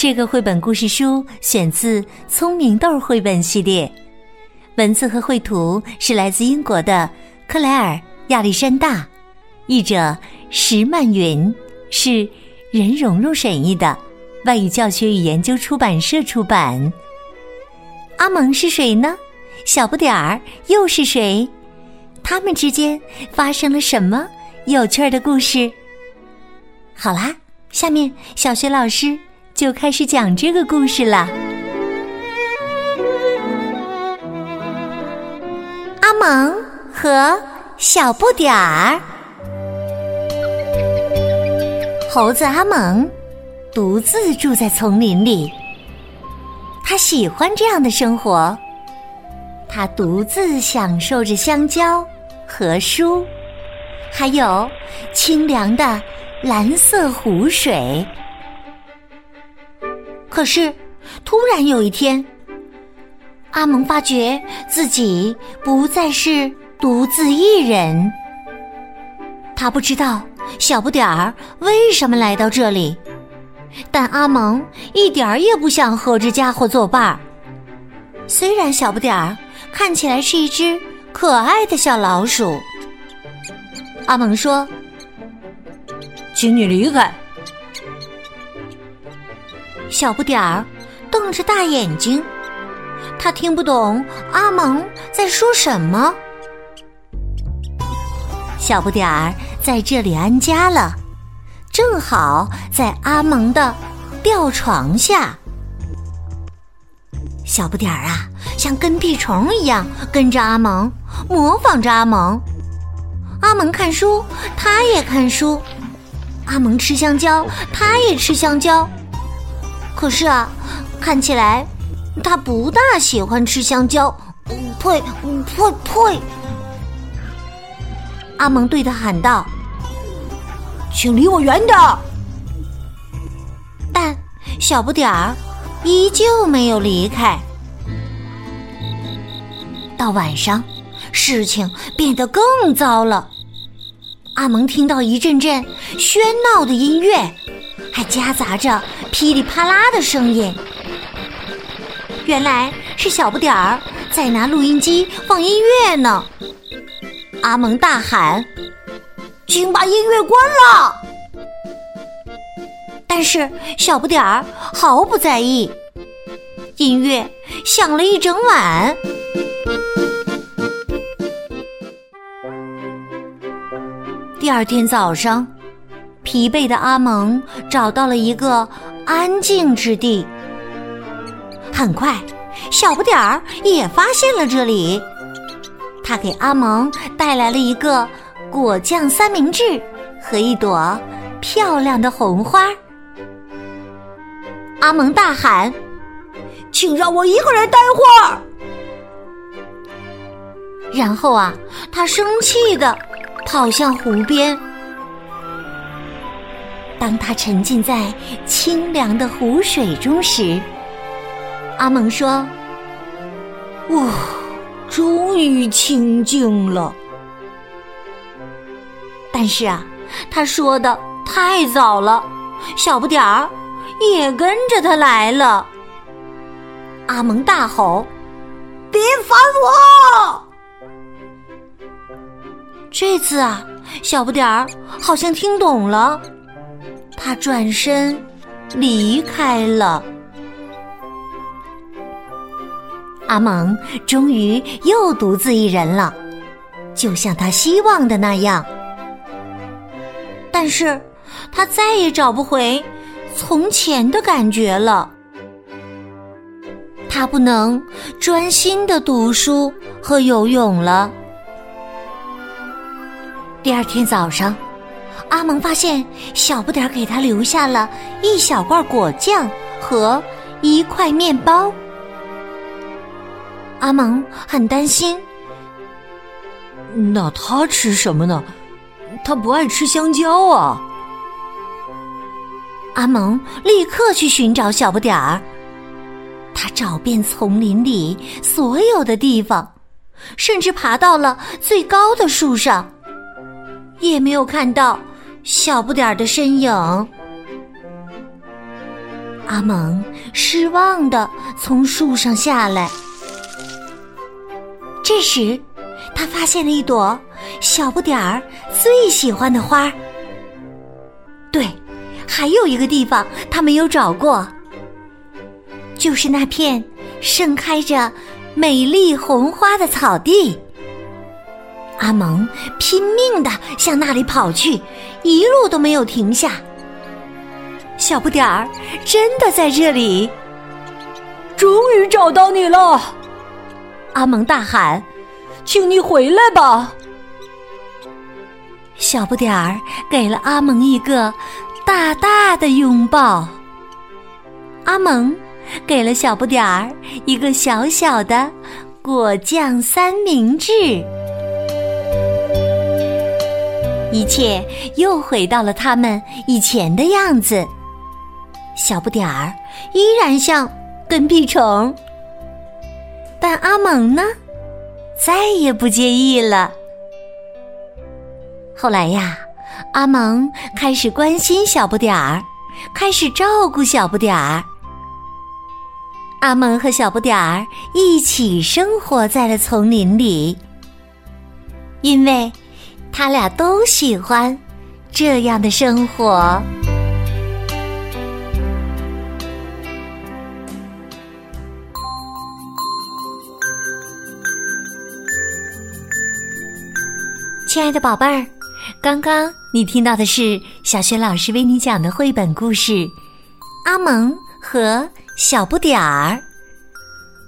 这个绘本故事书选自《聪明豆》绘本系列。文字和绘图是来自英国的克莱尔·亚历山大，译者石曼云，是任蓉蓉审译的，外语教学与研究出版社出版。阿蒙是谁呢？小不点儿又是谁？他们之间发生了什么有趣的故事？好啦，下面小学老师就开始讲这个故事了。阿蒙和小不点儿，猴子阿蒙独自住在丛林里。他喜欢这样的生活，他独自享受着香蕉和书，还有清凉的蓝色湖水。可是，突然有一天。阿蒙发觉自己不再是独自一人。他不知道小不点儿为什么来到这里，但阿蒙一点儿也不想和这家伙作伴儿。虽然小不点儿看起来是一只可爱的小老鼠，阿蒙说：“请你离开。”小不点儿瞪着大眼睛。他听不懂阿蒙在说什么。小不点儿在这里安家了，正好在阿蒙的吊床下。小不点儿啊，像跟屁虫一样跟着阿蒙，模仿着阿蒙。阿蒙看书，他也看书；阿蒙吃香蕉，他也吃香蕉。可是啊，看起来。他不大喜欢吃香蕉，呸呸呸！阿蒙对他喊道：“请离我远点！”但小不点儿依旧没有离开。到晚上，事情变得更糟了。阿蒙听到一阵阵喧闹的音乐，还夹杂着噼里啪啦的声音。原来是小不点儿在拿录音机放音乐呢。阿蒙大喊：“请把音乐关了！”但是小不点儿毫不在意。音乐响了一整晚。第二天早上，疲惫的阿蒙找到了一个安静之地。很快，小不点儿也发现了这里。他给阿蒙带来了一个果酱三明治和一朵漂亮的红花。阿蒙大喊：“请让我一个人待会儿。”然后啊，他生气的跑向湖边。当他沉浸在清凉的湖水中时，阿蒙说：“哇，终于清静了。”但是啊，他说的太早了，小不点儿也跟着他来了。阿蒙大吼：“别烦我！”这次啊，小不点儿好像听懂了，他转身离开了。阿蒙终于又独自一人了，就像他希望的那样。但是，他再也找不回从前的感觉了。他不能专心的读书和游泳了。第二天早上，阿蒙发现小不点儿给他留下了一小罐果酱和一块面包。阿蒙很担心，那他吃什么呢？他不爱吃香蕉啊。阿蒙立刻去寻找小不点儿，他找遍丛林里所有的地方，甚至爬到了最高的树上，也没有看到小不点儿的身影。阿蒙失望的从树上下来，这时他发现了一朵小不点儿最喜欢的花。对。还有一个地方他没有找过，就是那片盛开着美丽红花的草地。阿蒙拼命的向那里跑去，一路都没有停下。小不点儿真的在这里，终于找到你了！阿蒙大喊：“请你回来吧！”小不点儿给了阿蒙一个。大大的拥抱，阿蒙给了小不点儿一个小小的果酱三明治，一切又回到了他们以前的样子。小不点儿依然像跟屁虫，但阿蒙呢，再也不介意了。后来呀。阿蒙开始关心小不点儿，开始照顾小不点儿。阿蒙和小不点儿一起生活在了丛林里，因为他俩都喜欢这样的生活。亲爱的宝贝儿。刚刚你听到的是小学老师为你讲的绘本故事《阿蒙和小不点儿》。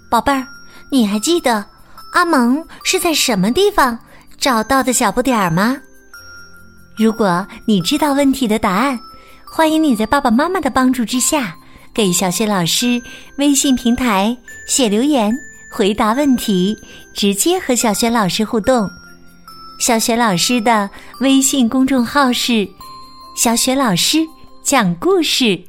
宝贝儿，你还记得阿蒙是在什么地方找到的小不点儿吗？如果你知道问题的答案，欢迎你在爸爸妈妈的帮助之下，给小雪老师微信平台写留言，回答问题，直接和小雪老师互动。小雪老师的微信公众号是“小雪老师讲故事”，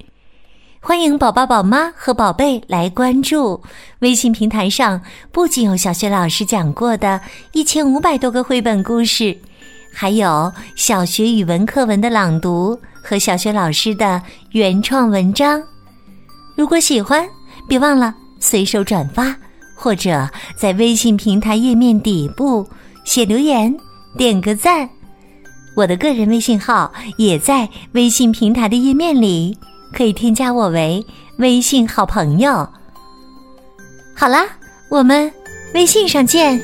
欢迎宝宝、宝妈和宝贝来关注。微信平台上不仅有小雪老师讲过的一千五百多个绘本故事，还有小学语文课文的朗读和小雪老师的原创文章。如果喜欢，别忘了随手转发，或者在微信平台页面底部写留言。点个赞，我的个人微信号也在微信平台的页面里，可以添加我为微信好朋友。好啦，我们微信上见。